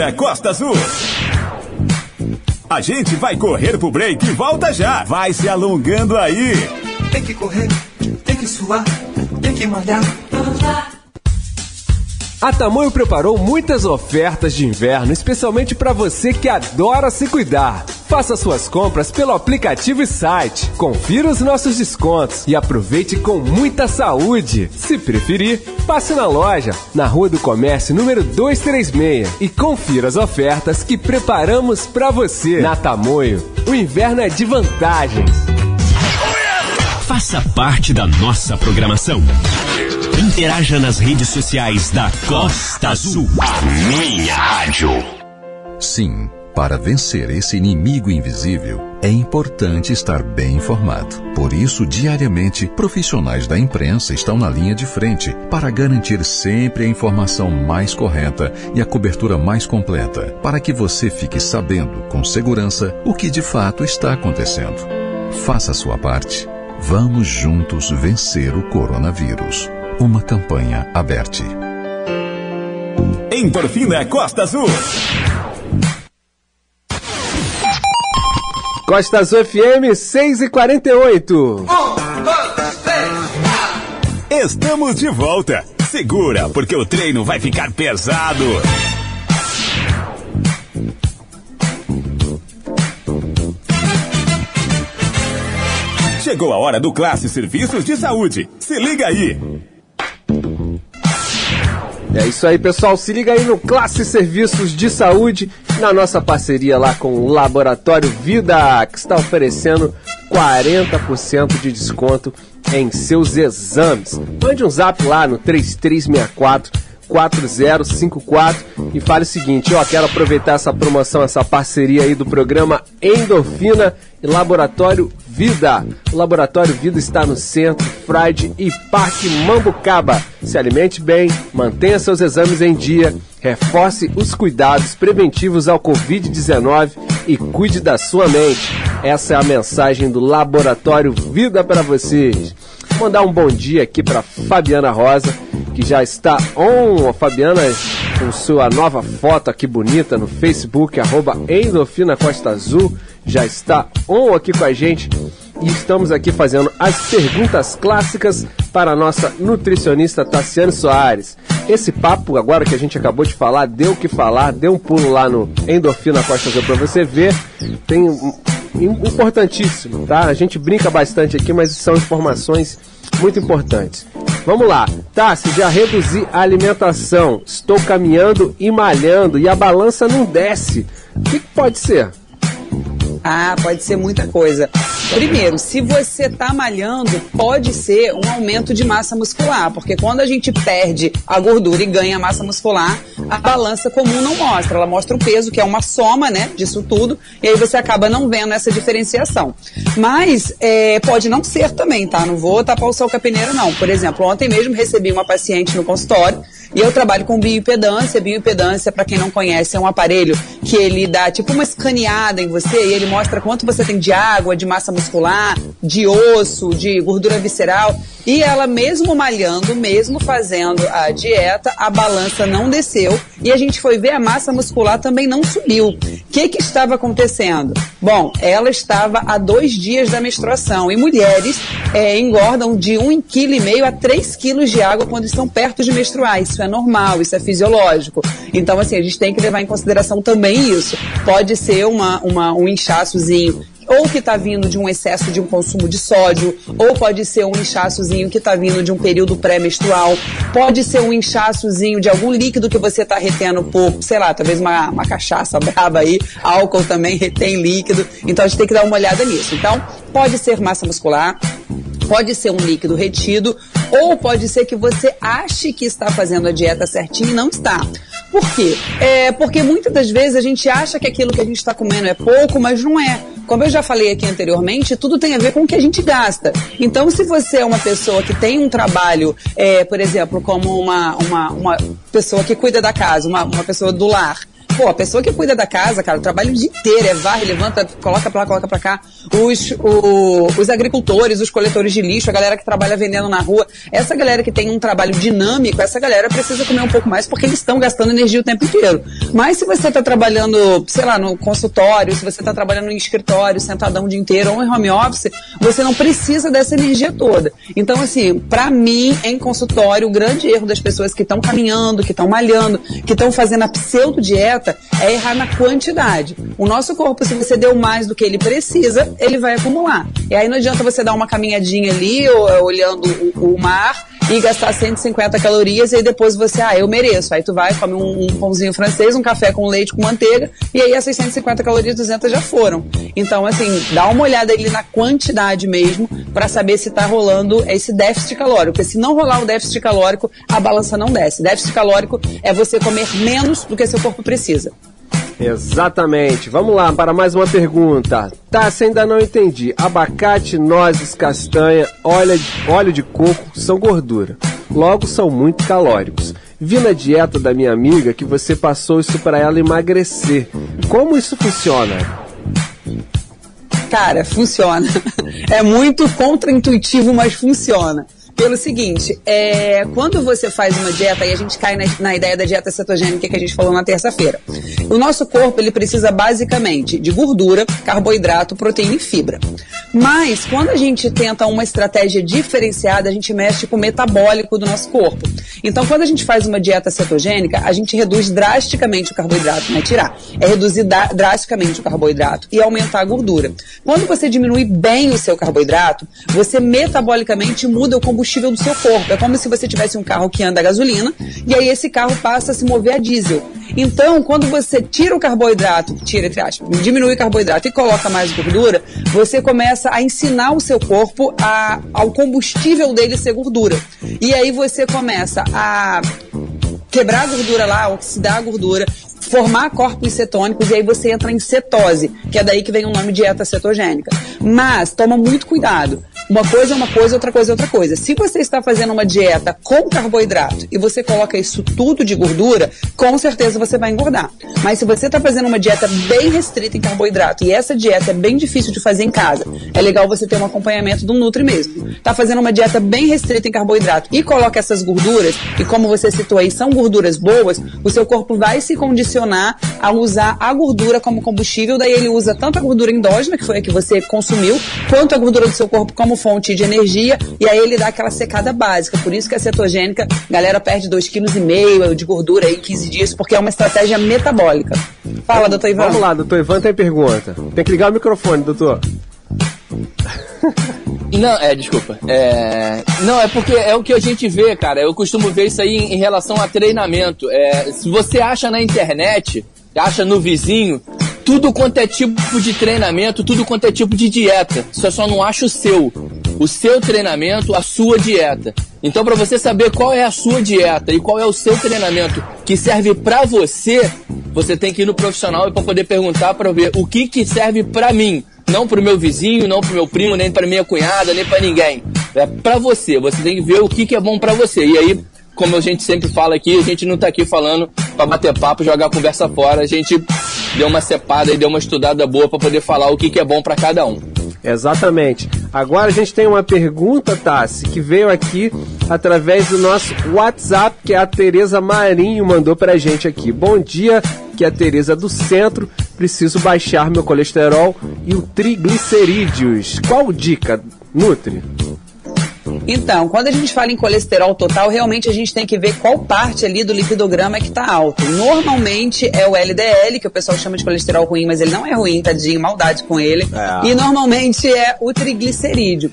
Endorfina Costa Azul. A gente vai correr pro break e volta já. Vai se alongando aí. Tem que correr, tem que suar, tem que malhar. A Tamoio preparou muitas ofertas de inverno, especialmente para você que adora se cuidar. Faça suas compras pelo aplicativo e site. Confira os nossos descontos e aproveite com muita saúde. Se preferir, passe na loja, na Rua do Comércio número 236 e confira as ofertas que preparamos para você. Na Tamoio, o inverno é de vantagens. Faça parte da nossa programação. Interaja nas redes sociais da Costa Azul. A minha rádio. Sim, para vencer esse inimigo invisível, é importante estar bem informado. Por isso, diariamente, profissionais da imprensa estão na linha de frente para garantir sempre a informação mais correta e a cobertura mais completa, para que você fique sabendo com segurança o que de fato está acontecendo. Faça a sua parte. Vamos juntos vencer o coronavírus. Uma campanha aberta. Endorfina Costa Azul. Costa Azul FM 6 e 48. Estamos de volta. Segura, porque o treino vai ficar pesado. Chegou a hora do Classe Serviços de Saúde. Se liga aí. É isso aí, pessoal. Se liga aí no Classe Serviços de Saúde, na nossa parceria lá com o Laboratório Vida, que está oferecendo 40% de desconto em seus exames. Mande um zap lá no 3364 4054 e fale o seguinte, ó, quero aproveitar essa promoção, essa parceria aí do programa Endorfina e Laboratório Vida. O Laboratório Vida está no Centro, Friday e Parque Mambucaba. Se alimente bem, mantenha seus exames em dia, reforce os cuidados preventivos ao Covid-19 e cuide da sua mente. Essa é a mensagem do Laboratório Vida para vocês. Mandar um bom dia aqui para Fabiana Rosa, que já está on. A Fabiana com sua nova foto aqui bonita no Facebook, arroba Costa Azul, já está on aqui com a gente. E estamos aqui fazendo as perguntas clássicas para a nossa nutricionista Tassiane Soares. Esse papo agora que a gente acabou de falar, deu o que falar, deu um pulo lá no Endorfina Costa para você ver. Tem importantíssimo, tá? A gente brinca bastante aqui, mas são informações muito importantes. Vamos lá. Se já reduzi a alimentação, estou caminhando e malhando e a balança não desce. O que, que pode ser? Ah, pode ser muita coisa. Primeiro, se você está malhando, pode ser um aumento de massa muscular, porque quando a gente perde a gordura e ganha massa muscular, a balança comum não mostra. Ela mostra o peso, que é uma soma, né, disso tudo, e aí você acaba não vendo essa diferenciação. Mas é, pode não ser também, tá? Não vou tapar o sol peneira, não. Por exemplo, ontem mesmo recebi uma paciente no consultório e eu trabalho com bioimpedância. Bioimpedância, para quem não conhece, é um aparelho que ele dá tipo uma escaneada em você e ele mostra quanto você tem de água, de massa muscular, de osso, de gordura visceral. E ela, mesmo malhando, mesmo fazendo a dieta, a balança não desceu e a gente foi ver a massa muscular também não subiu. O que, que estava acontecendo? Bom, ela estava a dois dias da menstruação e mulheres é, engordam de 1,5 kg a 3 kg de água quando estão perto de menstruar. Isso é normal, isso é fisiológico. Então, assim, a gente tem que levar em consideração também isso. Pode ser uma, uma, um inchaçozinho ou que está vindo de um excesso de um consumo de sódio, ou pode ser um inchaçozinho que está vindo de um período pré-menstrual, pode ser um inchaçozinho de algum líquido que você está retendo por, sei lá, talvez uma, uma cachaça braba aí, álcool também retém líquido, então a gente tem que dar uma olhada nisso. Então, pode ser massa muscular, pode ser um líquido retido, ou pode ser que você ache que está fazendo a dieta certinha e não está. Por quê? É porque muitas das vezes a gente acha que aquilo que a gente está comendo é pouco, mas não é. Como eu já falei aqui anteriormente, tudo tem a ver com o que a gente gasta. Então, se você é uma pessoa que tem um trabalho, é, por exemplo, como uma, uma, uma pessoa que cuida da casa, uma, uma pessoa do lar, Pô, a pessoa que cuida da casa, cara, trabalha o dia inteiro, é varre, levanta, coloca pra lá, coloca pra cá. Os, o, os agricultores, os coletores de lixo, a galera que trabalha vendendo na rua, essa galera que tem um trabalho dinâmico, essa galera precisa comer um pouco mais porque eles estão gastando energia o tempo inteiro. Mas se você tá trabalhando, sei lá, no consultório, se você tá trabalhando em escritório, sentadão o dia inteiro, ou em home office, você não precisa dessa energia toda. Então, assim, pra mim, em consultório, o grande erro das pessoas que estão caminhando, que estão malhando, que estão fazendo a pseudo-dieta, dieta é errar na quantidade. O nosso corpo, se você deu mais do que ele precisa, ele vai acumular. E aí não adianta você dar uma caminhadinha ali, ou, olhando o, o mar, e gastar 150 calorias e aí depois você, ah, eu mereço. Aí tu vai, come um, um pãozinho francês, um café com leite com manteiga e aí essas 150 calorias, 200 já foram. Então, assim, dá uma olhada ali na quantidade mesmo para saber se tá rolando esse déficit calórico. Porque se não rolar o déficit calórico, a balança não desce. Déficit calórico é você comer menos do que seu corpo precisa. Exatamente. Vamos lá para mais uma pergunta. Tá, se ainda não entendi. Abacate, nozes, castanha, óleo, óleo de coco são gordura. Logo são muito calóricos. Vi na dieta da minha amiga que você passou isso para ela emagrecer. Como isso funciona? Cara, funciona. É muito contraintuitivo, mas funciona pelo seguinte, é, quando você faz uma dieta, e a gente cai na, na, ideia da dieta cetogênica que a gente falou na terça-feira, o nosso corpo ele precisa basicamente de gordura, carboidrato, proteína e fibra. Mas quando a gente tenta uma estratégia diferenciada, a gente mexe com o metabólico do nosso corpo. Então, quando a gente faz uma dieta cetogênica, a gente reduz drasticamente o carboidrato, não é tirar, é reduzir drasticamente o carboidrato e aumentar a gordura. Quando você diminui bem o seu carboidrato, você metabolicamente muda o combustível combustível do seu corpo. É como se você tivesse um carro que anda a gasolina e aí esse carro passa a se mover a diesel. Então, quando você tira o carboidrato, tira entre aspas, diminui o carboidrato e coloca mais gordura, você começa a ensinar o seu corpo a, ao combustível dele ser gordura. E aí você começa a quebrar a gordura lá, oxidar a gordura, formar corpos cetônicos e aí você entra em cetose, que é daí que vem o nome dieta cetogênica. Mas toma muito cuidado. Uma coisa é uma coisa, outra coisa é outra coisa. Se você está fazendo uma dieta com carboidrato e você coloca isso tudo de gordura, com certeza você vai engordar. Mas se você está fazendo uma dieta bem restrita em carboidrato e essa dieta é bem difícil de fazer em casa, é legal você ter um acompanhamento do Nutri mesmo. Está fazendo uma dieta bem restrita em carboidrato e coloca essas gorduras, e como você citou aí, são gorduras boas, o seu corpo vai se condicionar a usar a gordura como combustível, daí ele usa tanto a gordura endógena, que foi a que você consumiu, quanto a gordura do seu corpo como fonte de energia e aí ele dá aquela secada básica. Por isso que a cetogênica, a galera perde 2,5 kg de gordura em 15 dias, porque é uma estratégia metabólica. Fala, doutor Ivan. Vamos lá, doutor Ivan tem pergunta. Tem que ligar o microfone, doutor. Não, é, desculpa. É, não, é porque é o que a gente vê, cara. Eu costumo ver isso aí em, relação a treinamento. É, se você acha na internet, acha no vizinho, tudo quanto é tipo de treinamento, tudo quanto é tipo de dieta. Você só não acha o seu. O seu treinamento, a sua dieta. Então, para você saber qual é a sua dieta e qual é o seu treinamento que serve para você, você tem que ir no profissional e para poder perguntar para ver o que que serve para mim, não para o meu vizinho, não para o meu primo, nem para minha cunhada, nem para ninguém. É para você. Você tem que ver o que que é bom para você. E aí como a gente sempre fala aqui, a gente não está aqui falando para bater papo, jogar a conversa fora. A gente deu uma cepada e deu uma estudada boa para poder falar o que, que é bom para cada um. Exatamente. Agora a gente tem uma pergunta, Tassi, que veio aqui através do nosso WhatsApp, que a Tereza Marinho mandou pra gente aqui. Bom dia, que é a Tereza do Centro. Preciso baixar meu colesterol e o triglicerídeos. Qual dica, Nutri? Então, quando a gente fala em colesterol total, realmente a gente tem que ver qual parte ali do lipidograma é que está alto. Normalmente é o LDL, que o pessoal chama de colesterol ruim, mas ele não é ruim, tadinho, maldade com ele. É. E normalmente é o triglicerídeo.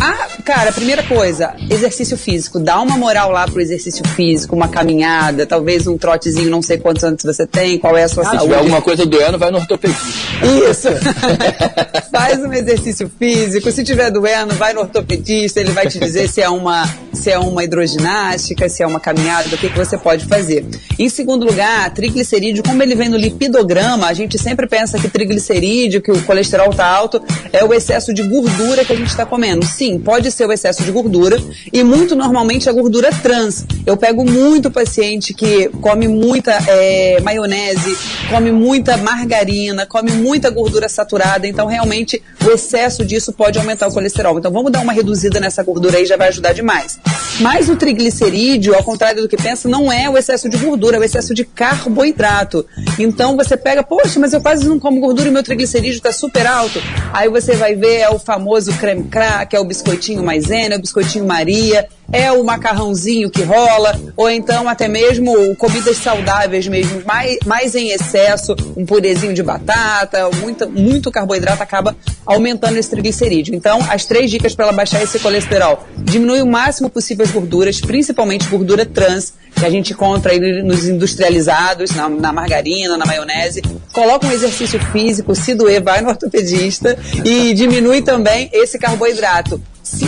Ah, cara, primeira coisa, exercício físico. Dá uma moral lá pro exercício físico, uma caminhada, talvez um trotezinho, não sei quantos anos você tem, qual é a sua ah, saúde. Se tiver alguma coisa doendo, vai no ortopedista. Isso. Faz um exercício físico. Se tiver doendo, vai no ortopedista, ele vai te dizer se é uma, se é uma hidroginástica, se é uma caminhada, do que, que você pode fazer. Em segundo lugar, triglicerídeo, como ele vem no lipidograma, a gente sempre pensa que triglicerídeo, que o colesterol tá alto, é o excesso de gordura que a gente está comendo. Sim, pode ser o excesso de gordura e muito normalmente a gordura trans. Eu pego muito paciente que come muita é, maionese, come muita margarina, come muita gordura saturada, então realmente o excesso disso pode aumentar o colesterol. Então vamos dar uma reduzida nessa gordura aí, já vai ajudar demais. Mas o triglicerídeo, ao contrário do que pensa, não é o excesso de gordura, é o excesso de carboidrato. Então você pega, poxa, mas eu quase não como gordura e meu triglicerídeo está super alto. Aí você vai ver é o famoso creme crack, é o biscoitinho maisena, é o biscoitinho Maria, é o macarrãozinho que rola, ou então até mesmo comidas saudáveis mesmo, mais, mais em excesso, um purezinho de batata, muito, muito carboidrato acaba aumentando esse triglicerídeo. Então, as três dicas para ela baixar esse colesterol. Diminui o máximo possível as gorduras, principalmente gordura trans, que a gente encontra aí nos industrializados, na, na margarina, na maionese. Coloca um exercício físico, se doer, vai no ortopedista e diminui também esse carboidrato.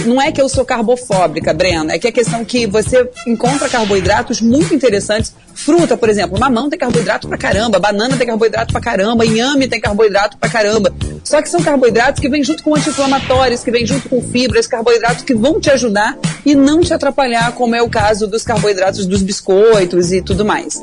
Não é que eu sou carbofóbica, Brena, é que a questão que você encontra carboidratos muito interessantes. Fruta, por exemplo, mamão tem carboidrato pra caramba, banana tem carboidrato pra caramba, inhame tem carboidrato pra caramba. Só que são carboidratos que vêm junto com anti-inflamatórios, que vêm junto com fibras, carboidratos que vão te ajudar e não te atrapalhar, como é o caso dos carboidratos dos biscoitos e tudo mais.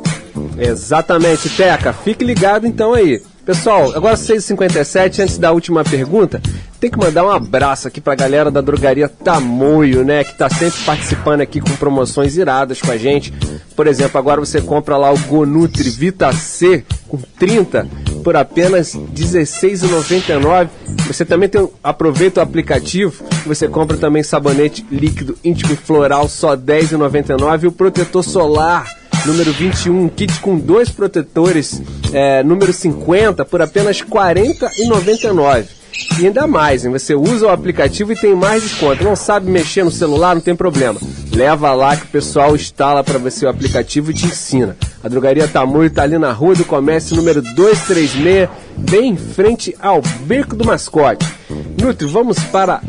Exatamente, Teca. Fique ligado então aí. Pessoal, agora 6h57, antes da última pergunta, tem que mandar um abraço aqui pra galera da drogaria Tamoio, né? Que tá sempre participando aqui com promoções iradas com a gente. Por exemplo, agora você compra lá o Gonutri Vita C com 30 por apenas R$16,99. Você também tem, aproveita o aplicativo, você compra também sabonete líquido íntimo floral só R$10,99 e o protetor solar número 21, um kit com dois protetores, é, número 50, por apenas R$ 40,99. E ainda mais, hein? você usa o aplicativo e tem mais desconto. Não sabe mexer no celular? Não tem problema. Leva lá que o pessoal instala para você o aplicativo e te ensina. A drogaria Tamoio está ali na Rua do Comércio, número 236, bem em frente ao Beco do Mascote. Nutri, vamos para a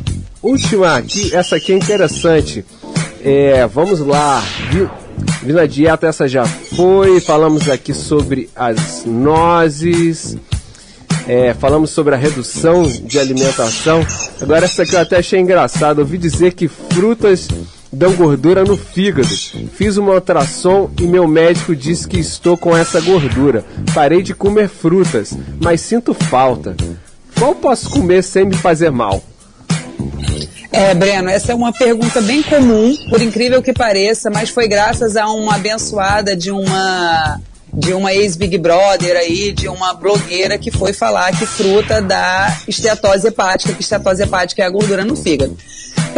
última aqui. Essa aqui é interessante. É, vamos lá. Vi- Vila Dieta, essa já foi. Falamos aqui sobre as nozes. É, falamos sobre a redução de alimentação. Agora, essa aqui eu até achei engraçado. Ouvi dizer que frutas dão gordura no fígado. Fiz uma ultrassom e meu médico disse que estou com essa gordura. Parei de comer frutas, mas sinto falta. Qual posso comer sem me fazer mal? É, Breno, essa é uma pergunta bem comum, por incrível que pareça, mas foi graças a uma abençoada de uma de uma ex-Big Brother aí, de uma blogueira que foi falar que fruta dá esteatose hepática, que esteatose hepática é a gordura no fígado.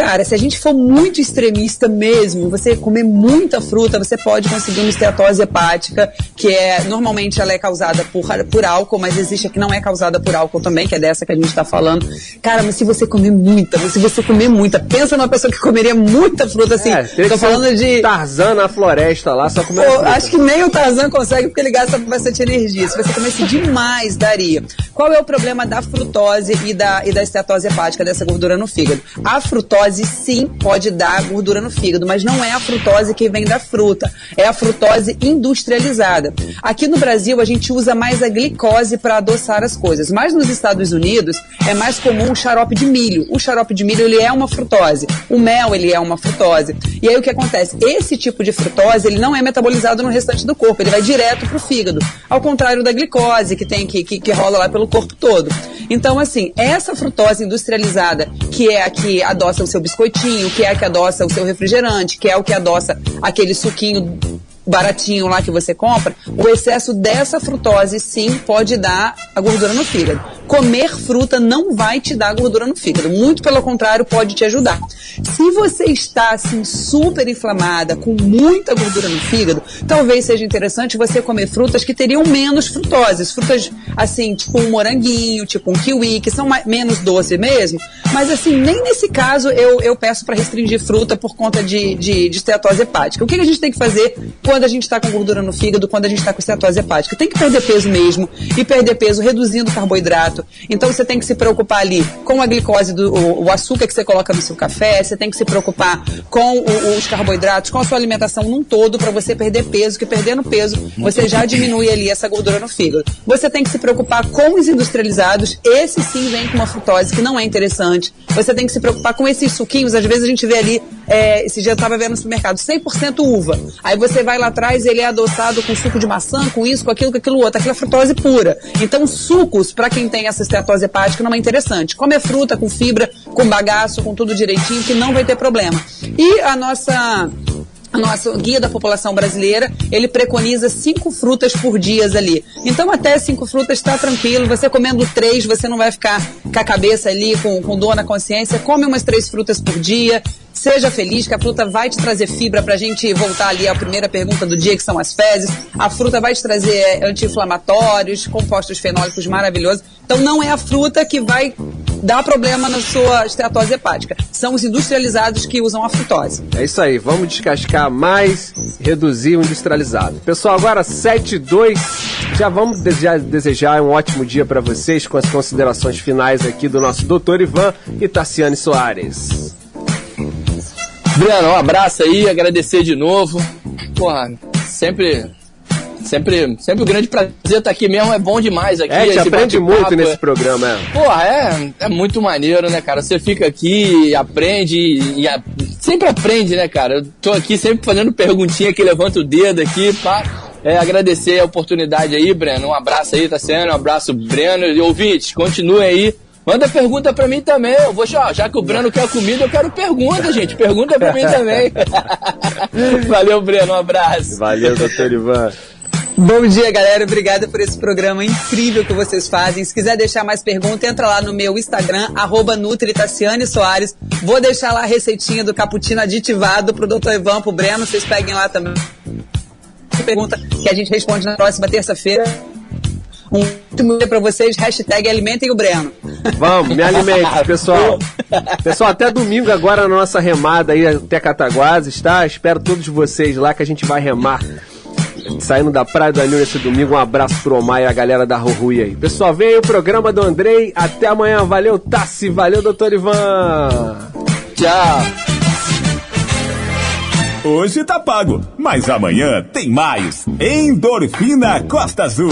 Cara, se a gente for muito extremista mesmo, você comer muita fruta, você pode conseguir uma esteatose hepática, que é normalmente ela é causada por, por álcool, mas existe a que não é causada por álcool também, que é dessa que a gente está falando. Cara, mas se você comer muita, mas se você comer muita, pensa numa pessoa que comeria muita fruta assim. É, tô falando um de Tarzan na floresta lá, só comer Pô, fruta. acho que nem o Tarzan consegue porque ele gasta bastante energia. Se você comesse demais, daria. Qual é o problema da frutose e da, e da esteatose hepática, dessa gordura no fígado? A frutose, sim, pode dar gordura no fígado, mas não é a frutose que vem da fruta. É a frutose industrializada. Aqui no Brasil, a gente usa mais a glicose para adoçar as coisas. Mas nos Estados Unidos, é mais comum o xarope de milho. O xarope de milho, ele é uma frutose. O mel, ele é uma frutose. E aí o que acontece? Esse tipo de frutose, ele não é metabolizado no restante do corpo, ele vai direto pro fígado. Ao contrário da glicose, que tem que, que, que rola lá pelo corpo todo. Então, assim, essa frutose industrializada, que é a que adoça o seu biscoitinho, que é que adoça o seu refrigerante, que é o que adoça aquele suquinho baratinho lá que você compra, o excesso dessa frutose sim pode dar a gordura no fígado. Comer fruta não vai te dar gordura no fígado, muito pelo contrário, pode te ajudar. Se você está assim super inflamada, com muita gordura no fígado, talvez seja interessante você comer frutas que teriam menos frutoses, frutas assim, tipo um moranguinho, tipo um kiwi, que são mais, menos doces mesmo, mas assim, nem nesse caso eu, eu peço para restringir fruta por conta de, de, de esteatose hepática. O que a gente tem que fazer quando a gente está com gordura no fígado, quando a gente está com esteatose hepática? Tem que perder peso mesmo, e perder peso reduzindo carboidrato. Então você tem que se preocupar ali com a glicose, do, o, o açúcar que você coloca no seu café, você tem que se preocupar com o- os carboidratos, com a sua alimentação num todo para você perder peso, que perdendo peso você já diminui ali essa gordura no fígado. Você tem que se preocupar com os industrializados, esse sim vem com uma frutose que não é interessante. Você tem que se preocupar com esses suquinhos, às vezes a gente vê ali, é, esse dia eu estava vendo no supermercado, 100% uva. Aí você vai lá atrás, ele é adoçado com suco de maçã, com isso, com aquilo, com aquilo outro, aquela frutose pura. Então sucos, para quem tem essa esteatose hepática, não é interessante. Come fruta com fibra, com bagaço, com tudo direitinho, que não vai ter problema. E a nossa nosso guia da população brasileira, ele preconiza cinco frutas por dia ali. Então, até cinco frutas está tranquilo. Você comendo três, você não vai ficar com a cabeça ali, com, com dor na consciência. Come umas três frutas por dia. Seja feliz, que a fruta vai te trazer fibra pra gente voltar ali à primeira pergunta do dia, que são as fezes. A fruta vai te trazer é, anti-inflamatórios, compostos fenólicos maravilhosos. Então não é a fruta que vai dar problema na sua esteatose hepática. São os industrializados que usam a frutose. É isso aí, vamos descascar mais, reduzir o industrializado. Pessoal, agora 7 e 2, já vamos desejar, desejar um ótimo dia para vocês com as considerações finais aqui do nosso doutor Ivan e Tassiane Soares. Breno, um abraço aí, agradecer de novo. Porra, sempre. Sempre, sempre um grande prazer estar aqui mesmo, é bom demais aqui. É, te esse aprende muito nesse programa, é. Porra, é, é muito maneiro, né, cara? Você fica aqui, aprende e, e a- sempre aprende, né, cara? Eu tô aqui sempre fazendo perguntinha que levanta o dedo aqui, pá. É, agradecer a oportunidade aí, Breno. Um abraço aí, tá sendo? Um abraço, Breno. E ouvintes, continuem aí. Manda pergunta pra mim também. Eu vou, já, já que o Breno quer comida, eu quero pergunta, gente. Pergunta pra mim também. Valeu, Breno. Um abraço. Valeu, doutor Ivan. Bom dia, galera. Obrigada por esse programa incrível que vocês fazem. Se quiser deixar mais pergunta, entra lá no meu Instagram, arroba Soares. Vou deixar lá a receitinha do cappuccino aditivado pro Dr. Ivan, pro Breno. Vocês peguem lá também. Pergunta que a gente responde na próxima terça-feira. Um último dia pra vocês. Hashtag alimentem o Breno. Vamos, me alimente, pessoal. Pessoal, até domingo agora na nossa remada aí até Cataguases, tá? Espero todos vocês lá que a gente vai remar. Saindo da Praia do Anil nesse domingo, um abraço pro Omar e a galera da Rurui aí. Pessoal, vem aí o programa do Andrei. Até amanhã. Valeu, Tassi. Valeu, doutor Ivan. Tchau. Hoje tá pago, mas amanhã tem mais. Endorfina Costa Azul.